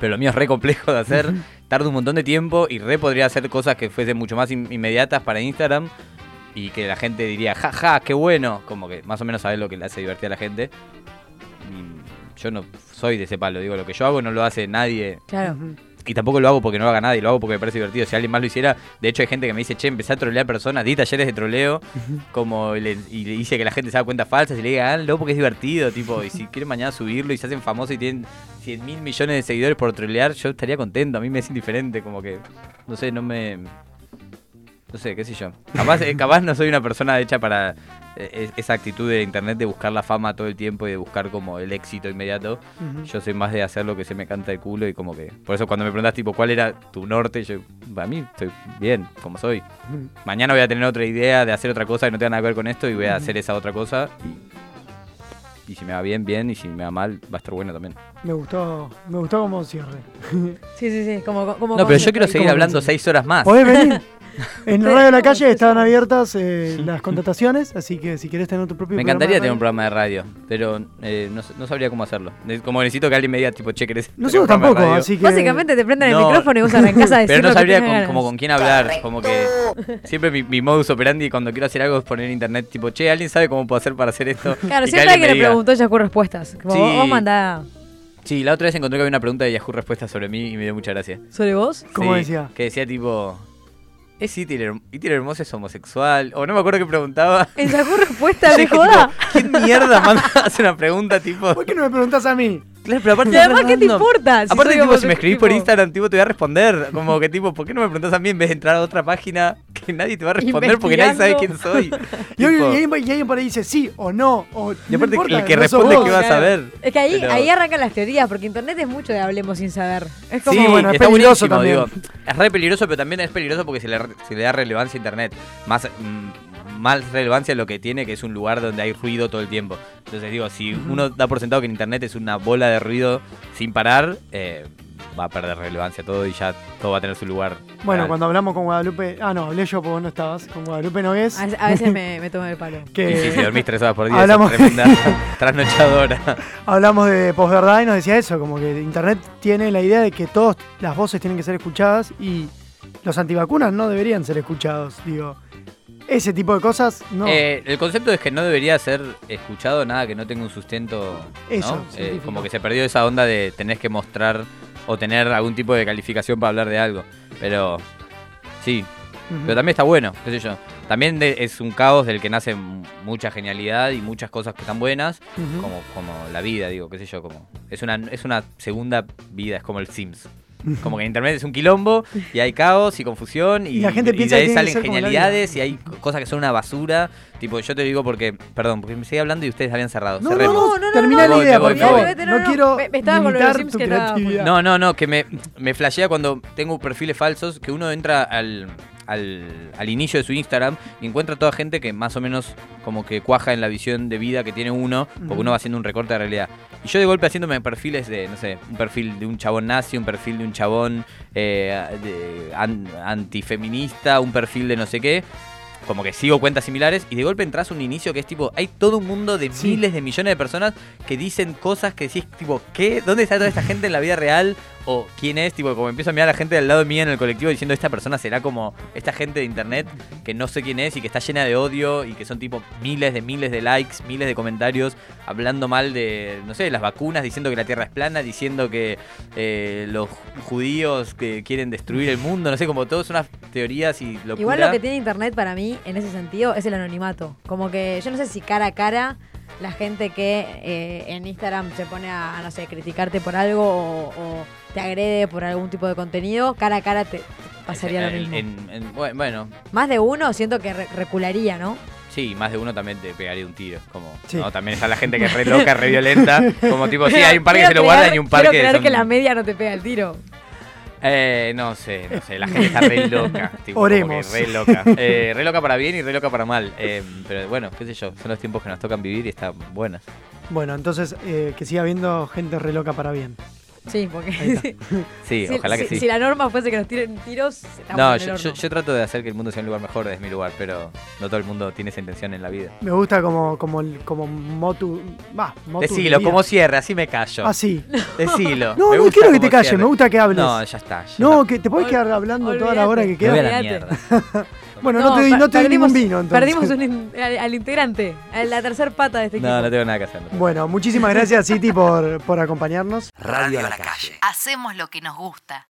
Pero lo mío es re complejo de hacer. Tarda un montón de tiempo y re podría hacer cosas que fuesen mucho más in- inmediatas para Instagram. Y que la gente diría, ja, ja, qué bueno. Como que más o menos sabes lo que le hace divertir a la gente. Y yo no soy de ese palo. Digo, lo que yo hago no lo hace nadie. Claro. Y tampoco lo hago porque no lo haga nadie, lo hago porque me parece divertido. Si alguien más lo hiciera, de hecho hay gente que me dice, che, empecé a trolear personas, di talleres de troleo, como le- y le dice que la gente se da cuentas falsas y le diga, háganlo porque es divertido, tipo, y si quieren mañana subirlo y se hacen famosos y tienen 100 mil millones de seguidores por trolear, yo estaría contento, a mí me es indiferente, como que, no sé, no me... No sé, qué sé yo. Capaz, eh, capaz no soy una persona hecha para eh, es- esa actitud de internet de buscar la fama todo el tiempo y de buscar como el éxito inmediato. Yo soy más de hacer lo que se me canta el culo y como que... Por eso cuando me preguntas tipo cuál era tu norte, yo... Para mí estoy bien, como soy. Mañana voy a tener otra idea de hacer otra cosa que no tenga nada que ver con esto y voy a hacer esa otra cosa y... Y si me va bien, bien, y si me va mal, va a estar bueno también. Me gustó, me gustó como cierre. Sí, sí, sí. Como, como No, pero yo quiero seguir hablando seis horas más. ¿Podés venir? En Radio de la no, Calle estaban abiertas eh, las contrataciones, así que si querés tener tu propio Me encantaría tener un programa de radio, pero eh, no, no sabría cómo hacerlo. Como necesito que alguien me diga, tipo, che, ¿querés programa de tampoco, así que... Básicamente te prenden el No, micrófono y vos arrancás a decir Pero no que sabría con, como con quién hablar, como que siempre mi, mi modus operandi cuando quiero hacer algo es poner en internet, tipo, che, ¿alguien sabe cómo puedo hacer para hacer esto? Claro, Y que siempre alguien alguien me le preguntó Yahoo respuestas. Como Sí. vos, vos mandá Sí, la otra vez encontré que había una pregunta de Yahoo Respuestas sobre mí y me dio mucha gracia. sobre vos. ¿Cómo Sí, decía? Que decía tipo, ¿es Hitler Hermoso es homosexual? O no me acuerdo qué preguntaba. En Yahoo respuestas Yo de joda. ¿Quién mierda manda a hacer una pregunta tipo? ¿Por qué no me preguntás a mí? Claro, pero aparte Y además, ¿qué te importa? Si Aparte, tipo, si me escribís por Instagram, tipo, te voy a responder. Como que, tipo, ¿por qué no me preguntás a mí en vez de entrar a otra página que nadie te va a responder porque nadie sabe quién soy? Y, alguien- y alguien, y alguien por ahí dice sí o no. O, y aparte, no importa, el que no responde vos. que va a saber. Es que ahí, Pero- ahí arrancan las teorías, porque internet es mucho de hablemos sin saber. Es como, Sí, bueno, es peligroso también. digo. Es re peligroso, pero también es peligroso porque se le, se le da relevancia a internet. Más, mm, más relevancia a lo que tiene, que es un lugar donde hay ruido todo el tiempo. Entonces digo, si uno da por sentado que en internet es una bola de ruido sin parar, eh, va a perder relevancia todo y ya todo va a tener su lugar. Bueno, real. cuando hablamos con Guadalupe. Ah, no, hablé yo porque vos no estabas. Con Guadalupe Nogués. a, a veces me, me tomo el palo. que Y sí, si dormís tres horas por día, Hablamos- es tremenda trasnochadora. hablamos de posverdad y nos decía eso, como que Internet tiene la idea de que todas las voces tienen que ser escuchadas y los antivacunas no deberían ser escuchados. Digo, ese tipo de cosas no. Eh, el concepto es que no debería ser escuchado nada que no tenga un sustento. ¿no? Eso, Eh, científico. como que se perdió esa onda de tenés que mostrar o tener algún tipo de calificación para hablar de algo. Pero sí, pero también está bueno, qué sé yo. También de- es un caos del que nace mucha genialidad y muchas cosas que están buenas, como, como la vida, digo, qué sé yo, como es una es una segunda vida, es como el Sims. Como que en internet es un quilombo y hay caos y confusión y, Y la gente y piensa de que ahí que salen genialidades y hay co- cosas que son una basura. Tipo, yo te digo porque, perdón, porque me seguí hablando y ustedes habían cerrado. No, Cerremos. no, No, no, no, terminá no, la idea, voy, por me favor. No, no, no. quiero Me- me estaba con lo de los Sims tu que estaba. No, no, no, que me, me flashea cuando tengo perfiles falsos, que uno entra al, al, al inicio de su Instagram y encuentra toda gente que más o menos como que cuaja en la visión de vida que tiene uno, porque uno va haciendo un recorte de realidad. Y yo de golpe haciéndome perfiles de, no sé, un perfil de un chabón nazi, un perfil de un chabón eh, de- an- antifeminista, un perfil de no sé qué. Como que sigo cuentas similares y de golpe entras a un inicio que es tipo, hay todo un mundo de Sí. miles de millones de personas que dicen cosas que decís tipo, ¿qué? ¿Dónde está toda esta gente en la vida real? O quién es, tipo, como empiezo a mirar a la gente al lado mío en el colectivo diciendo esta persona será como esta gente de internet que no sé quién es y que está llena de odio y que son tipo miles de miles de likes, miles de comentarios hablando mal de, no sé, las vacunas, diciendo que la Tierra es plana, diciendo que eh, los judíos que quieren destruir el mundo, no sé, como todas unas teorías y locura. Igual lo que tiene internet para mí, en ese sentido, es el anonimato. Como que yo no sé si cara a cara la gente que eh, en Instagram se pone a, no sé, criticarte por algo o, o te agrede por algún tipo de contenido, cara a cara te, te pasaría lo En- mismo. en- en- bu- bueno, Más de uno siento que re- recularía, ¿no? Sí, más de uno también te pegaría un tiro. Como, Sí. ¿no? También está la gente que es re loca, re violenta. Como tipo, sí, hay un par que Quiero se lo guardan y un par quiero que. creer son- que la media no te pega el tiro. Eh, no sé, no sé, la gente está re loca. tipo, Oremos. Re loca. Eh, re loca para bien y re loca para mal. Eh, pero bueno, qué sé yo, son los tiempos que nos tocan vivir y están buenas. Bueno, entonces eh, que siga habiendo gente re loca para bien. Sí, porque. Sí, si, ojalá que si- sí. si la norma fuese que nos tiren tiros, estamos no, en el yo, horno. yo- yo trato de hacer que el mundo sea un lugar mejor desde mi lugar, pero no todo el mundo tiene esa intención en la vida. Me gusta como, como, el- como motu. Va, motu de Decilo, vida. como cierre, así me callo. Ah, sí. Decilo. No, me no quiero que te calles, me gusta que hables. No, ya está. ya No, que te podés Ol- quedar hablando toda la hora que Me queda. voy a la Olvídate. mierda. Bueno, no, te di, no te di perdimos- ningún vino entonces. Perdimos un al, al integrante, a la tercer pata de este equipo. No, no tengo nada que hacer. no Bueno, muchísimas gracias, City, por, por acompañarnos. Radio a la calle. Hacemos lo que nos gusta.